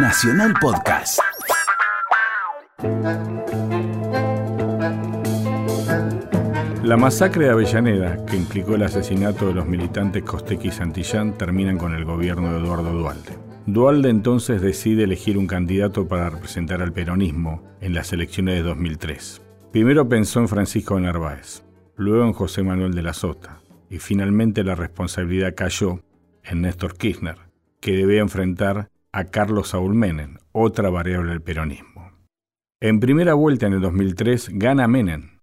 Nacional Podcast. La masacre de Avellaneda, que implicó el asesinato de los militantes Costequi y Santillán, terminan con el gobierno de Eduardo Dualde. Dualde entonces decide elegir un candidato para representar al peronismo en las elecciones de 2003. Primero pensó en Francisco Narváez, luego en José Manuel de la Sota, y finalmente la responsabilidad cayó en Néstor Kirchner, que debía enfrentar a Carlos Saúl Menem, otra variable del peronismo. En primera vuelta en el 2003 gana Menem,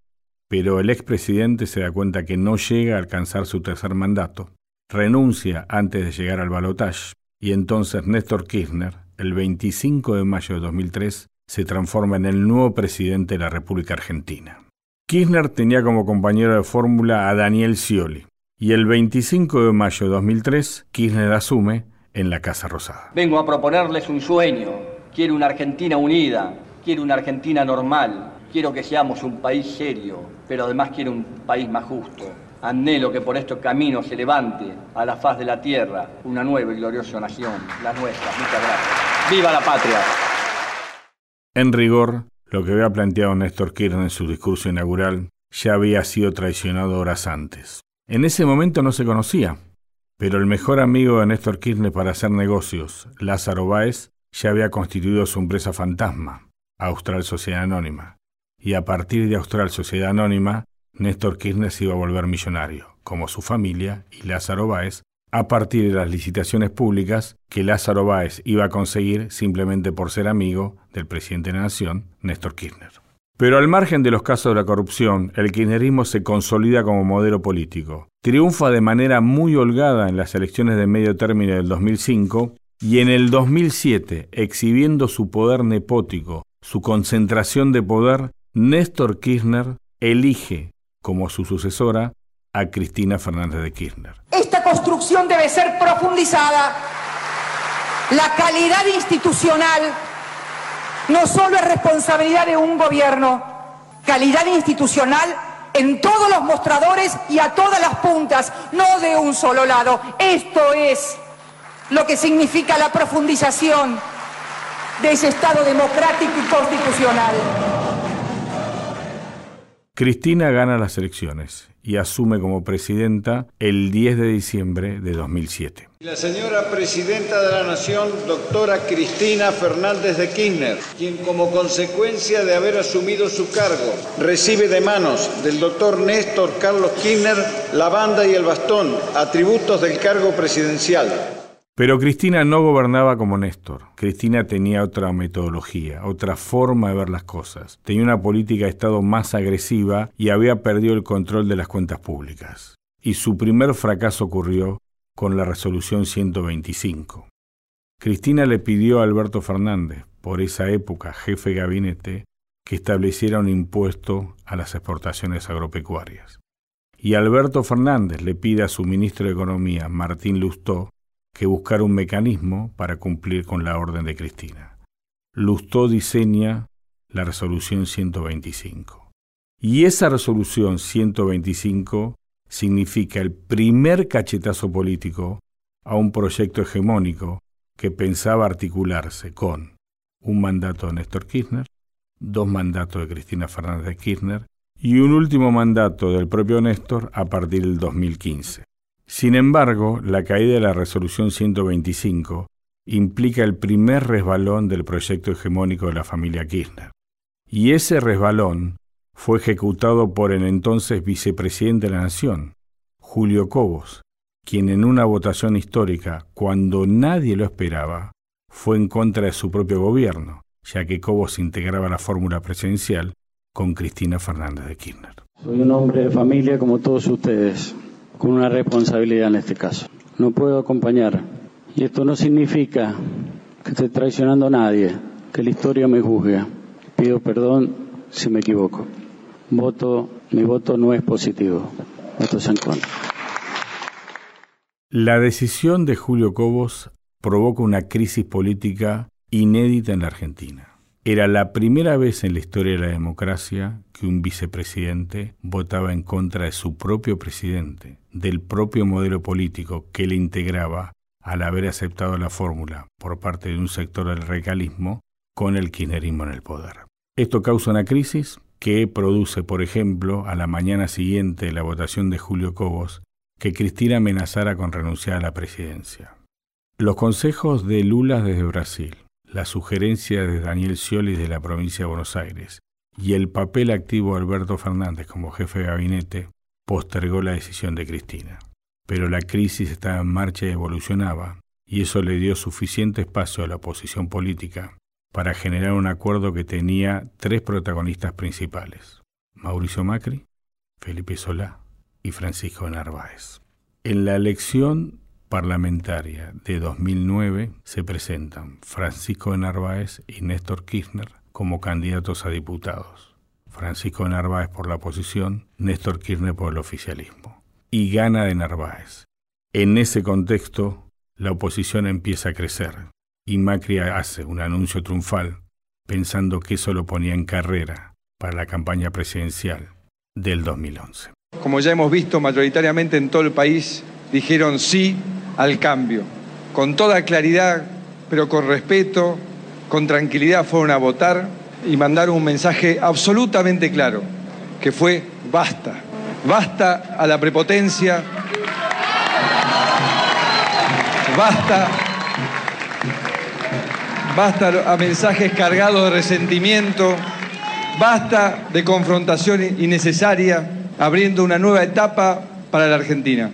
pero el expresidente se da cuenta que no llega a alcanzar su tercer mandato, renuncia antes de llegar al balotaje y entonces Néstor Kirchner, el 25 de mayo de 2003, se transforma en el nuevo presidente de la República Argentina. Kirchner tenía como compañero de fórmula a Daniel Scioli, y el 25 de mayo de 2003 Kirchner asume en la Casa Rosada. Vengo a proponerles un sueño. Quiero una Argentina unida, quiero una Argentina normal, quiero que seamos un país serio, pero además quiero un país más justo. Anhelo que por estos caminos se levante a la faz de la tierra una nueva y gloriosa nación, la nuestra. Muchas gracias. ¡Viva la patria! En rigor, lo que había planteado Néstor Kirchner en su discurso inaugural ya había sido traicionado horas antes. En ese momento no se conocía, pero el mejor amigo de Néstor Kirchner para hacer negocios, Lázaro Báez, ya había constituido su empresa fantasma, Austral Sociedad Anónima. Y a partir de Austral Sociedad Anónima, Néstor Kirchner se iba a volver millonario, como su familia y Lázaro Báez, a partir de las licitaciones públicas que Lázaro Báez iba a conseguir simplemente por ser amigo del presidente de la Nación, Néstor Kirchner. Pero al margen de los casos de la corrupción, el kirchnerismo se consolida como modelo político. Triunfa de manera muy holgada en las elecciones de medio término del 2005 y en el 2007, exhibiendo su poder nepótico, su concentración de poder, Néstor Kirchner elige como su sucesora a Cristina Fernández de Kirchner. Esta construcción debe ser profundizada. La calidad institucional no solo es responsabilidad de un gobierno, calidad institucional en todos los mostradores y a todas las puntas, no de un solo lado. Esto es lo que significa la profundización de ese Estado democrático y constitucional. Cristina gana las elecciones y asume como presidenta el 10 de diciembre de 2007. La señora presidenta de la Nación, doctora Cristina Fernández de Kirchner, quien como consecuencia de haber asumido su cargo recibe de manos del doctor Néstor Carlos Kirchner la banda y el bastón, atributos del cargo presidencial. Pero Cristina no gobernaba como Néstor. Cristina tenía otra metodología, otra forma de ver las cosas. Tenía una política de Estado más agresiva y había perdido el control de las cuentas públicas. Y su primer fracaso ocurrió con la resolución 125. Cristina le pidió a Alberto Fernández, por esa época jefe de gabinete, que estableciera un impuesto a las exportaciones agropecuarias. Y Alberto Fernández le pide a su ministro de Economía, Martín Lustó, que buscar un mecanismo para cumplir con la orden de Cristina. Lustó diseña la resolución 125. Y esa resolución 125 significa el primer cachetazo político a un proyecto hegemónico que pensaba articularse con un mandato de Néstor Kirchner, dos mandatos de Cristina Fernández de Kirchner y un último mandato del propio Néstor a partir del 2015. Sin embargo, la caída de la resolución 125 implica el primer resbalón del proyecto hegemónico de la familia Kirchner. Y ese resbalón fue ejecutado por el entonces vicepresidente de la Nación, Julio Cobos, quien en una votación histórica, cuando nadie lo esperaba, fue en contra de su propio gobierno, ya que Cobos integraba la fórmula presidencial con Cristina Fernández de Kirchner. Soy un hombre de familia como todos ustedes con una responsabilidad en este caso. No puedo acompañar. Y esto no significa que esté traicionando a nadie, que la historia me juzgue. Pido perdón si me equivoco. Voto, mi voto no es positivo. Voto en contra. La decisión de Julio Cobos provoca una crisis política inédita en la Argentina. Era la primera vez en la historia de la democracia que un vicepresidente votaba en contra de su propio presidente, del propio modelo político que le integraba al haber aceptado la fórmula por parte de un sector del recalismo con el kirchnerismo en el poder. Esto causa una crisis que produce, por ejemplo, a la mañana siguiente de la votación de Julio Cobos, que Cristina amenazara con renunciar a la presidencia. Los consejos de Lula desde Brasil, la sugerencia de Daniel Scioli de la provincia de Buenos Aires y el papel activo de Alberto Fernández como jefe de gabinete postergó la decisión de Cristina. Pero la crisis estaba en marcha y evolucionaba, y eso le dio suficiente espacio a la oposición política para generar un acuerdo que tenía tres protagonistas principales, Mauricio Macri, Felipe Solá y Francisco Narváez. En la elección parlamentaria de 2009 se presentan Francisco Narváez y Néstor Kirchner como candidatos a diputados. Francisco Narváez por la oposición, Néstor Kirchner por el oficialismo. Y gana de Narváez. En ese contexto, la oposición empieza a crecer y Macri hace un anuncio triunfal pensando que eso lo ponía en carrera para la campaña presidencial del 2011. Como ya hemos visto mayoritariamente en todo el país, dijeron sí al cambio. Con toda claridad, pero con respeto, con tranquilidad fueron a votar y mandaron un mensaje absolutamente claro, que fue basta. Basta a la prepotencia, basta, basta a mensajes cargados de resentimiento, basta de confrontación innecesaria, abriendo una nueva etapa para la Argentina.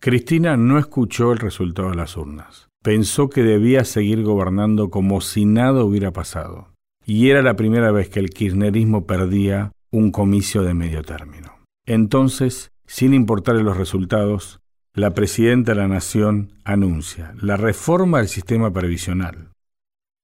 Cristina no escuchó el resultado de las urnas. Pensó que debía seguir gobernando como si nada hubiera pasado. Y era la primera vez que el kirchnerismo perdía un comicio de medio término. Entonces, sin importarle los resultados, la presidenta de la Nación anuncia la reforma del sistema previsional,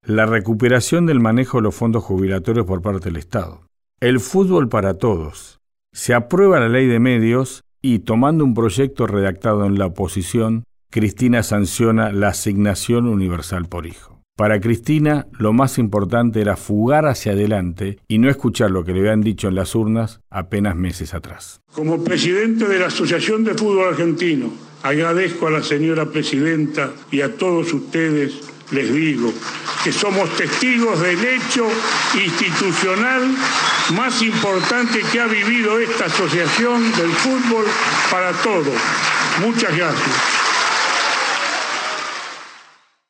la recuperación del manejo de los fondos jubilatorios por parte del Estado, el fútbol para todos, se aprueba la ley de medios y tomando un proyecto redactado en la oposición, Cristina sanciona la asignación universal por hijo. Para Cristina, lo más importante era fugar hacia adelante y no escuchar lo que le habían dicho en las urnas apenas meses atrás. Como presidente de la Asociación de Fútbol Argentino, agradezco a la señora presidenta y a todos ustedes, les digo, que somos testigos del hecho institucional más importante que ha vivido esta asociación del fútbol para todos. Muchas gracias.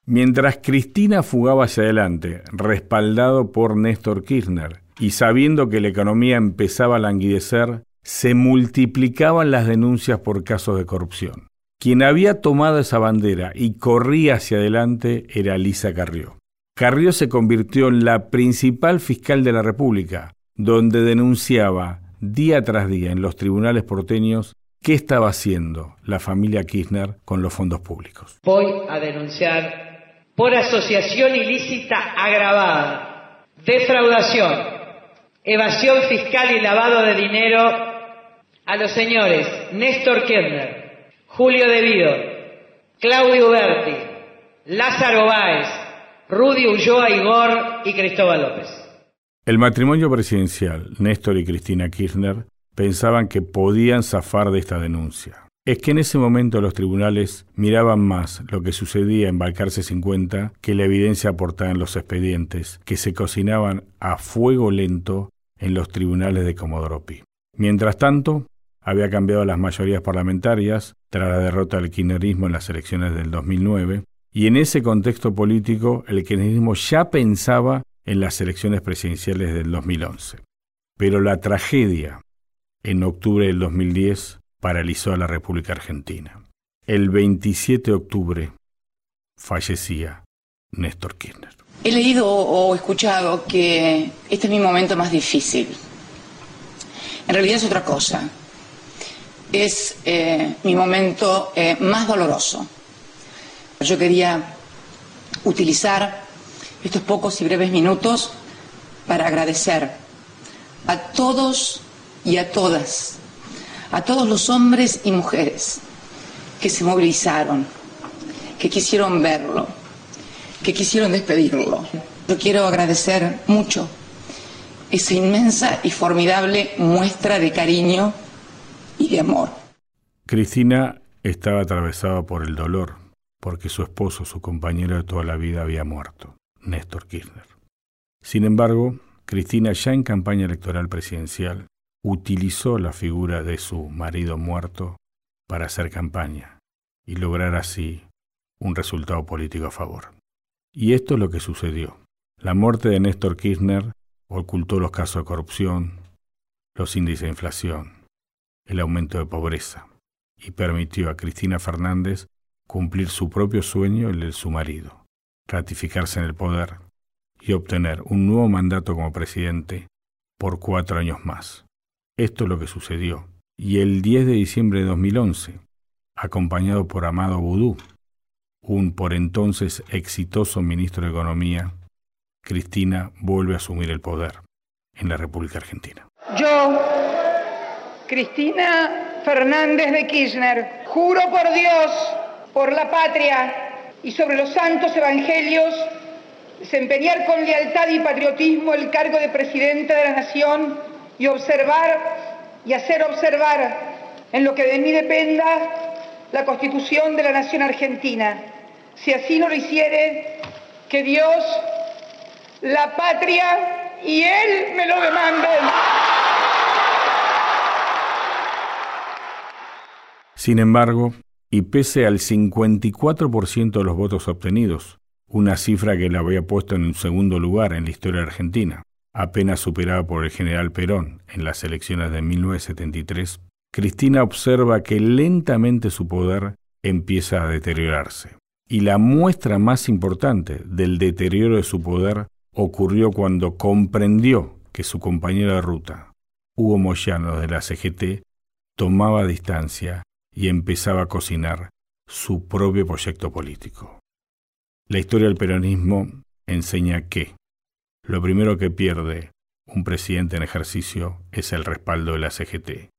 Mientras Cristina fugaba hacia adelante, respaldado por Néstor Kirchner, y sabiendo que la economía empezaba a languidecer, se multiplicaban las denuncias por casos de corrupción. Quien había tomado esa bandera y corría hacia adelante era Lisa Carrió. Carrió se convirtió en la principal fiscal de la República, donde denunciaba día tras día en los tribunales porteños qué estaba haciendo la familia Kirchner con los fondos públicos. Voy a denunciar por asociación ilícita agravada, defraudación, evasión fiscal y lavado de dinero a los señores Néstor Kirchner, Julio Devido, Claudio Berti, Lázaro Báez, Rudy Ulloa Igor y Cristóbal López. El matrimonio presidencial, Néstor y Cristina Kirchner, pensaban que podían zafar de esta denuncia es que en ese momento los tribunales miraban más lo que sucedía en Balcarce 50 que la evidencia aportada en los expedientes, que se cocinaban a fuego lento en los tribunales de Comodoro Pi. Mientras tanto, había cambiado las mayorías parlamentarias tras la derrota del kirchnerismo en las elecciones del 2009, y en ese contexto político el kirchnerismo ya pensaba en las elecciones presidenciales del 2011. Pero la tragedia en octubre del 2010 paralizó a la República Argentina. El 27 de octubre fallecía Néstor Kirchner. He leído o escuchado que este es mi momento más difícil. En realidad es otra cosa. Es eh, mi momento eh, más doloroso. Yo quería utilizar estos pocos y breves minutos para agradecer a todos y a todas a todos los hombres y mujeres que se movilizaron, que quisieron verlo, que quisieron despedirlo. Yo quiero agradecer mucho esa inmensa y formidable muestra de cariño y de amor. Cristina estaba atravesada por el dolor, porque su esposo, su compañero de toda la vida, había muerto, Néstor Kirchner. Sin embargo, Cristina ya en campaña electoral presidencial utilizó la figura de su marido muerto para hacer campaña y lograr así un resultado político a favor. Y esto es lo que sucedió. La muerte de Néstor Kirchner ocultó los casos de corrupción, los índices de inflación, el aumento de pobreza, y permitió a Cristina Fernández cumplir su propio sueño, el de su marido, ratificarse en el poder y obtener un nuevo mandato como presidente por cuatro años más. Esto es lo que sucedió. Y el 10 de diciembre de 2011, acompañado por Amado Boudou, un por entonces exitoso ministro de Economía, Cristina vuelve a asumir el poder en la República Argentina. Yo, Cristina Fernández de Kirchner, juro por Dios, por la patria y sobre los santos evangelios, desempeñar con lealtad y patriotismo el cargo de Presidenta de la Nación y observar y hacer observar en lo que de mí dependa la Constitución de la Nación Argentina. Si así no lo hiciere, que Dios, la patria y Él me lo demanden. Sin embargo, y pese al 54% de los votos obtenidos, una cifra que la había puesto en un segundo lugar en la historia argentina, apenas superada por el general Perón en las elecciones de 1973, Cristina observa que lentamente su poder empieza a deteriorarse. Y la muestra más importante del deterioro de su poder ocurrió cuando comprendió que su compañero de ruta, Hugo Moyano de la CGT, tomaba distancia y empezaba a cocinar su propio proyecto político. La historia del peronismo enseña que lo primero que pierde un presidente en ejercicio es el respaldo de la CGT.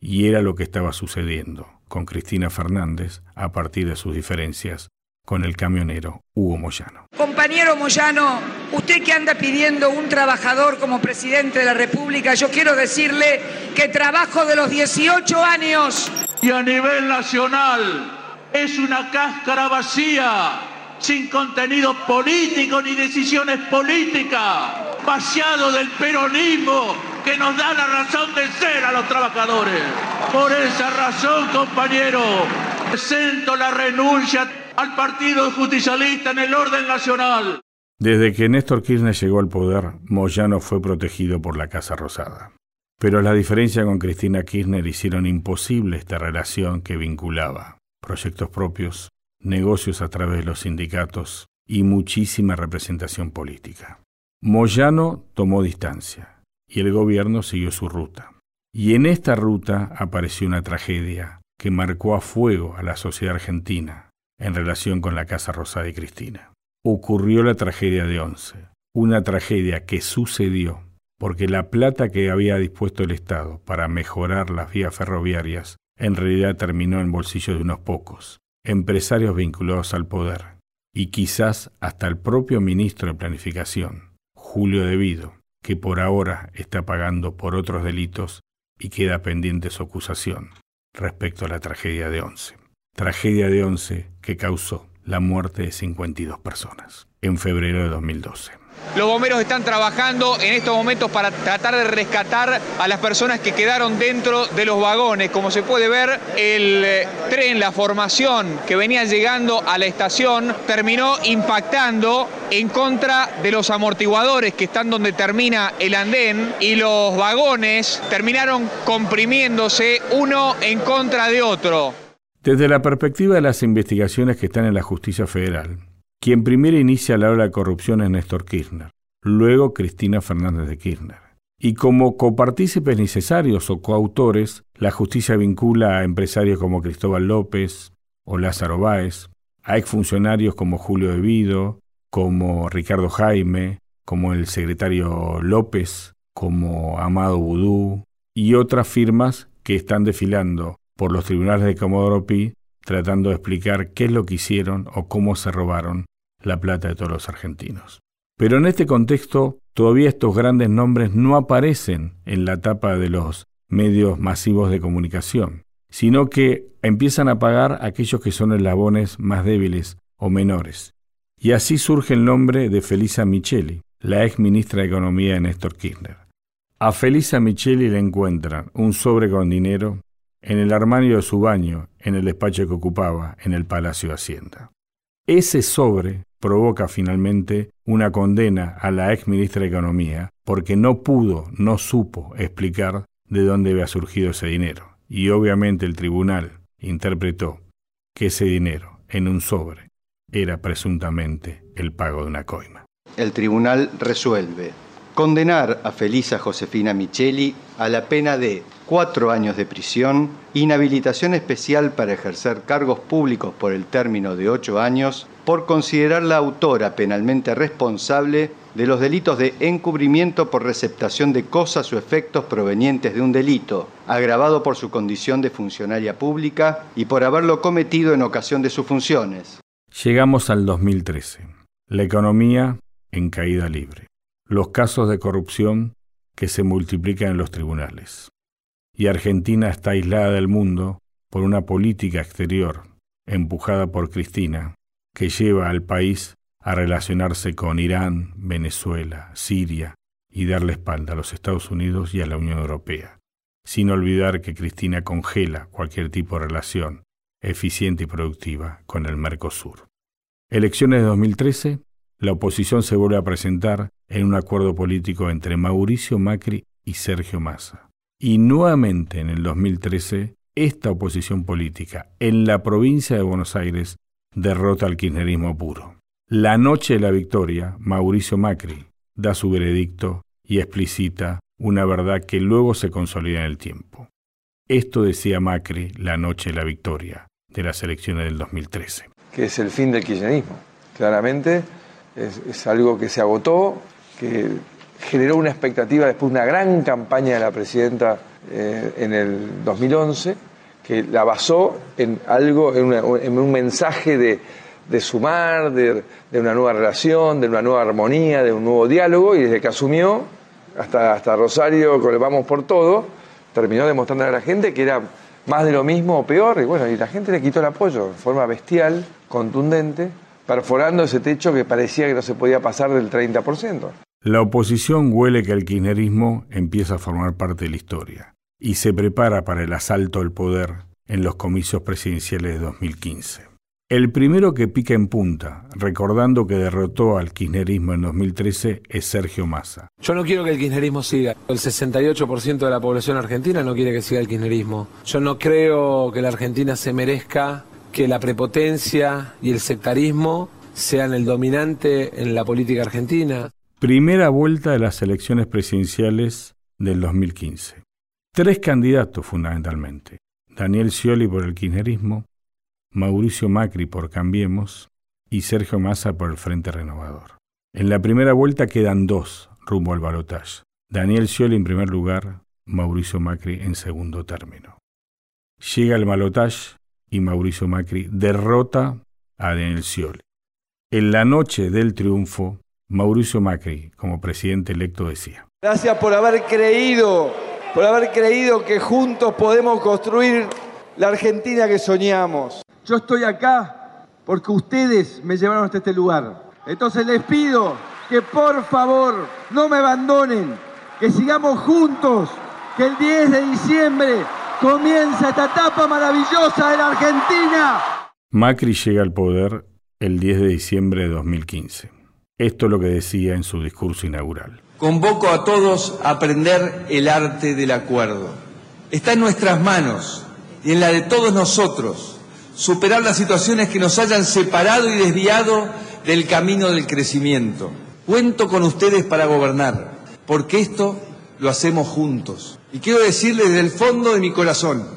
Y era lo que estaba sucediendo con Cristina Fernández a partir de sus diferencias con el camionero Hugo Moyano. Compañero Moyano, usted que anda pidiendo un trabajador como presidente de la República, yo quiero decirle que trabajo de los 18 años. Y a nivel nacional es una cáscara vacía sin contenido político ni decisiones políticas, vaciado del peronismo que nos da la razón de ser a los trabajadores. Por esa razón, compañero, presento la renuncia al Partido Justicialista en el orden nacional. Desde que Néstor Kirchner llegó al poder, Moyano fue protegido por la Casa Rosada. Pero la diferencia con Cristina Kirchner hicieron imposible esta relación que vinculaba proyectos propios, negocios a través de los sindicatos y muchísima representación política. Moyano tomó distancia y el gobierno siguió su ruta. Y en esta ruta apareció una tragedia que marcó a fuego a la sociedad argentina en relación con la Casa Rosada y Cristina. Ocurrió la tragedia de Once, una tragedia que sucedió porque la plata que había dispuesto el Estado para mejorar las vías ferroviarias en realidad terminó en bolsillos de unos pocos, empresarios vinculados al poder, y quizás hasta el propio ministro de Planificación, Julio Devido, que por ahora está pagando por otros delitos y queda pendiente su acusación respecto a la tragedia de Once. Tragedia de Once que causó la muerte de 52 personas en febrero de 2012. Los bomberos están trabajando en estos momentos para tratar de rescatar a las personas que quedaron dentro de los vagones. Como se puede ver, el eh, tren, la formación que venía llegando a la estación, terminó impactando en contra de los amortiguadores que están donde termina el andén y los vagones terminaron comprimiéndose uno en contra de otro. Desde la perspectiva de las investigaciones que están en la justicia federal, quien primero inicia la ola de corrupción es Néstor Kirchner, luego Cristina Fernández de Kirchner. Y como copartícipes necesarios o coautores, la justicia vincula a empresarios como Cristóbal López o Lázaro Báez, a exfuncionarios como Julio Devido, como Ricardo Jaime, como el secretario López, como Amado Vudú y otras firmas que están desfilando por los tribunales de Comodoro Pi tratando de explicar qué es lo que hicieron o cómo se robaron la plata de todos los argentinos. Pero en este contexto, todavía estos grandes nombres no aparecen en la tapa de los medios masivos de comunicación. sino que empiezan a pagar aquellos que son eslabones más débiles o menores. Y así surge el nombre de Felisa Micheli, la ex ministra de Economía de Néstor Kirchner. A Felisa Micheli le encuentran un sobre con dinero en el armario de su baño, en el despacho que ocupaba, en el Palacio de Hacienda. Ese sobre provoca finalmente una condena a la ex ministra de Economía porque no pudo, no supo explicar de dónde había surgido ese dinero. Y obviamente el tribunal interpretó que ese dinero en un sobre era presuntamente el pago de una coima. El tribunal resuelve condenar a Felisa Josefina Micheli a la pena de cuatro años de prisión, inhabilitación especial para ejercer cargos públicos por el término de ocho años, por considerarla autora penalmente responsable de los delitos de encubrimiento por receptación de cosas o efectos provenientes de un delito, agravado por su condición de funcionaria pública y por haberlo cometido en ocasión de sus funciones. Llegamos al 2013. La economía en caída libre los casos de corrupción que se multiplican en los tribunales. Y Argentina está aislada del mundo por una política exterior empujada por Cristina, que lleva al país a relacionarse con Irán, Venezuela, Siria y darle espalda a los Estados Unidos y a la Unión Europea, sin olvidar que Cristina congela cualquier tipo de relación eficiente y productiva con el Mercosur. Elecciones de 2013 la oposición se vuelve a presentar en un acuerdo político entre Mauricio Macri y Sergio Massa. Y nuevamente en el 2013, esta oposición política en la provincia de Buenos Aires derrota al kirchnerismo puro. La noche de la victoria, Mauricio Macri da su veredicto y explicita una verdad que luego se consolida en el tiempo. Esto decía Macri la noche de la victoria de las elecciones del 2013. Que es el fin del kirchnerismo. Claramente es, algo que se agotó, que generó una expectativa después de una gran campaña de la presidenta eh, en el 2011, que la basó en algo, en, un mensaje de, sumar, de, una nueva relación, de una nueva armonía, de un nuevo diálogo, y desde que asumió, hasta, hasta Rosario, con Vamos por Todo, terminó demostrando a la gente que era más de lo mismo o peor, y bueno, y la gente le quitó el apoyo de forma bestial, contundente, perforando ese techo que parecía que no se podía pasar del 30%. La oposición huele que el kirchnerismo empieza a formar parte de la historia y se prepara para el asalto al poder en los comicios presidenciales de 2015. El primero que pica en punta, recordando que derrotó al kirchnerismo en 2013, es Sergio Massa. Yo no quiero que el kirchnerismo siga. El 68% de la población argentina no quiere que siga el kirchnerismo. Yo no creo que la Argentina se merezca que la prepotencia y el sectarismo sean el dominante en la política argentina. Primera vuelta de las elecciones presidenciales del 2015. Tres candidatos fundamentalmente. Daniel Scioli por el kirchnerismo, Mauricio Macri por Cambiemos y Sergio Massa por el Frente Renovador. En la primera vuelta quedan dos rumbo al balotaje. Daniel Scioli en primer lugar, Mauricio Macri en segundo término. Llega el balotaje y Mauricio Macri derrota a Daniel Scioli. En la noche del triunfo, Mauricio Macri, como presidente electo, decía. Gracias por haber creído, por haber creído que juntos podemos construir la Argentina que soñamos. Yo estoy acá porque ustedes me llevaron hasta este lugar. Entonces les pido que por favor no me abandonen, que sigamos juntos, que el 10 de diciembre Comienza esta etapa maravillosa de la Argentina. Macri llega al poder el 10 de diciembre de 2015. Esto es lo que decía en su discurso inaugural. Convoco a todos a aprender el arte del acuerdo. Está en nuestras manos y en la de todos nosotros superar las situaciones que nos hayan separado y desviado del camino del crecimiento. Cuento con ustedes para gobernar, porque esto lo hacemos juntos. Y quiero decirles desde el fondo de mi corazón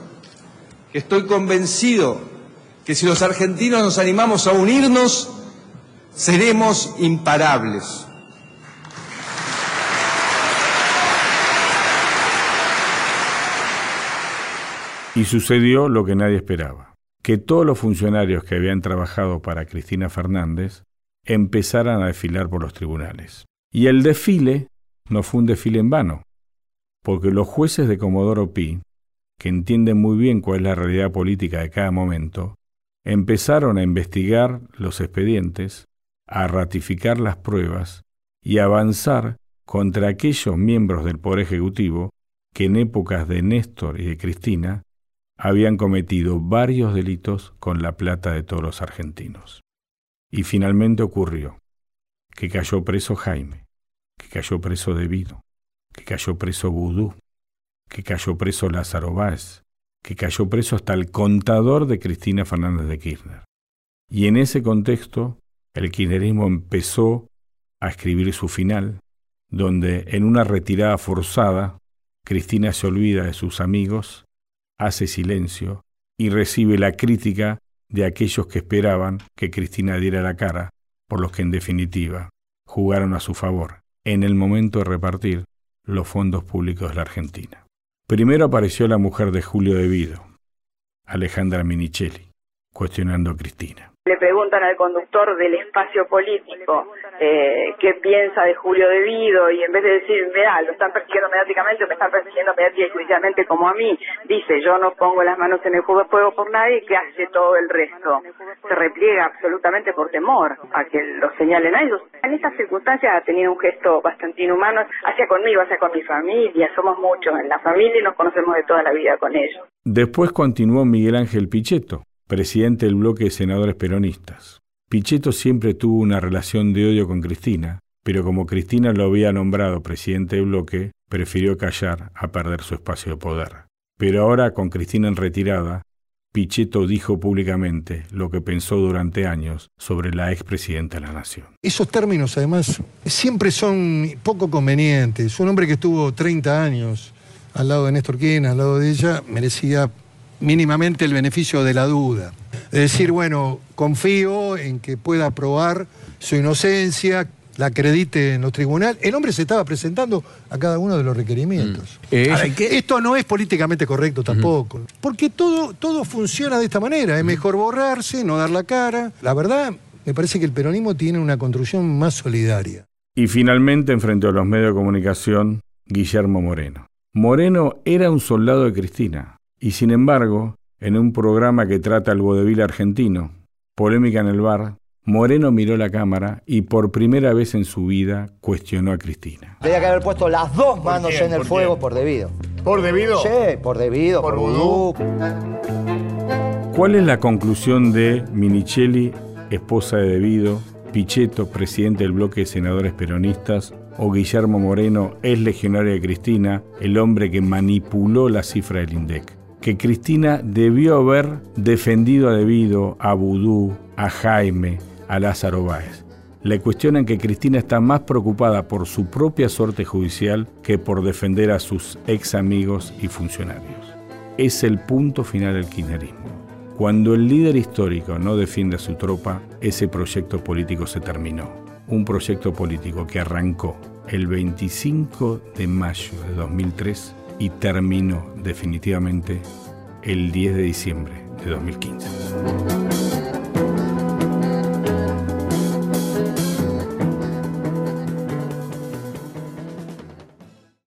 que estoy convencido que si los argentinos nos animamos a unirnos, seremos imparables. Y sucedió lo que nadie esperaba, que todos los funcionarios que habían trabajado para Cristina Fernández empezaran a desfilar por los tribunales. Y el desfile no fue un desfile en vano, porque los jueces de Comodoro Pi que entienden muy bien cuál es la realidad política de cada momento, empezaron a investigar los expedientes, a ratificar las pruebas y a avanzar contra aquellos miembros del Poder Ejecutivo que en épocas de Néstor y de Cristina habían cometido varios delitos con la plata de todos los argentinos. Y finalmente ocurrió que cayó preso Jaime, que cayó preso Debido, que cayó preso Vudú, que cayó preso Lázaro Báez, que cayó preso hasta el contador de Cristina Fernández de Kirchner. Y en ese contexto, el kirchnerismo empezó a escribir su final, donde en una retirada forzada, Cristina se olvida de sus amigos, hace silencio y recibe la crítica de aquellos que esperaban que Cristina diera la cara, por los que en definitiva jugaron a su favor en el momento de repartir los fondos públicos de la Argentina. Primero apareció la mujer de Julio De Vido, Alejandra Minichelli, cuestionando a Cristina. Le preguntan al conductor del espacio político eh, qué piensa de Julio Devido y en vez de decir, mira, lo están persiguiendo mediáticamente o me están persiguiendo mediáticamente y judicialmente como a mí, dice, yo no pongo las manos en el juego por nadie, ¿qué hace todo el resto? Se repliega absolutamente por temor a que lo señalen a ellos. En estas circunstancias ha tenido un gesto bastante inhumano hacia conmigo, hacia con mi familia, somos muchos en la familia y nos conocemos de toda la vida con ellos. Después continuó Miguel Ángel Pichetto, presidente del bloque de senadores peronistas. Pichetto siempre tuvo una relación de odio con Cristina, pero como Cristina lo había nombrado presidente del bloque, prefirió callar a perder su espacio de poder. Pero ahora, con Cristina en retirada, Pichetto dijo públicamente lo que pensó durante años sobre la expresidenta de la Nación. Esos términos, además, siempre son poco convenientes. Un hombre que estuvo 30 años al lado de Néstor Kirchner, al lado de ella, merecía mínimamente el beneficio de la duda. Es decir, bueno, confío en que pueda probar su inocencia, la acredite en los tribunales. El hombre se estaba presentando a cada uno de los requerimientos. Mm. Eh, esto no es políticamente correcto tampoco, porque todo, todo funciona de esta manera. Es mejor borrarse, no dar la cara. La verdad, me parece que el peronismo tiene una construcción más solidaria. Y finalmente enfrentó a los medios de comunicación Guillermo Moreno. Moreno era un soldado de Cristina, y sin embargo, en un programa que trata el vodevil argentino, Polémica en el bar, Moreno miró la cámara y por primera vez en su vida cuestionó a Cristina. Tenía que haber puesto las dos manos en el fuego por debido. ¿Por debido? Sí, por debido, por, vudú. ¿Cuál es la conclusión de Minichelli, esposa de Debido, Pichetto, presidente del bloque de senadores peronistas, o Guillermo Moreno, es legionario de Cristina, el hombre que manipuló la cifra del INDEC? Que Cristina debió haber defendido a Debido, a Vudú, a Jaime, a Lázaro Báez. Le cuestionan que Cristina está más preocupada por su propia suerte judicial que por defender a sus ex amigos y funcionarios. Es el punto final del kirchnerismo. Cuando el líder histórico no defiende a su tropa, ese proyecto político se terminó. Un proyecto político que arrancó el 25 de mayo de 2003 y terminó definitivamente el 10 de diciembre de 2015.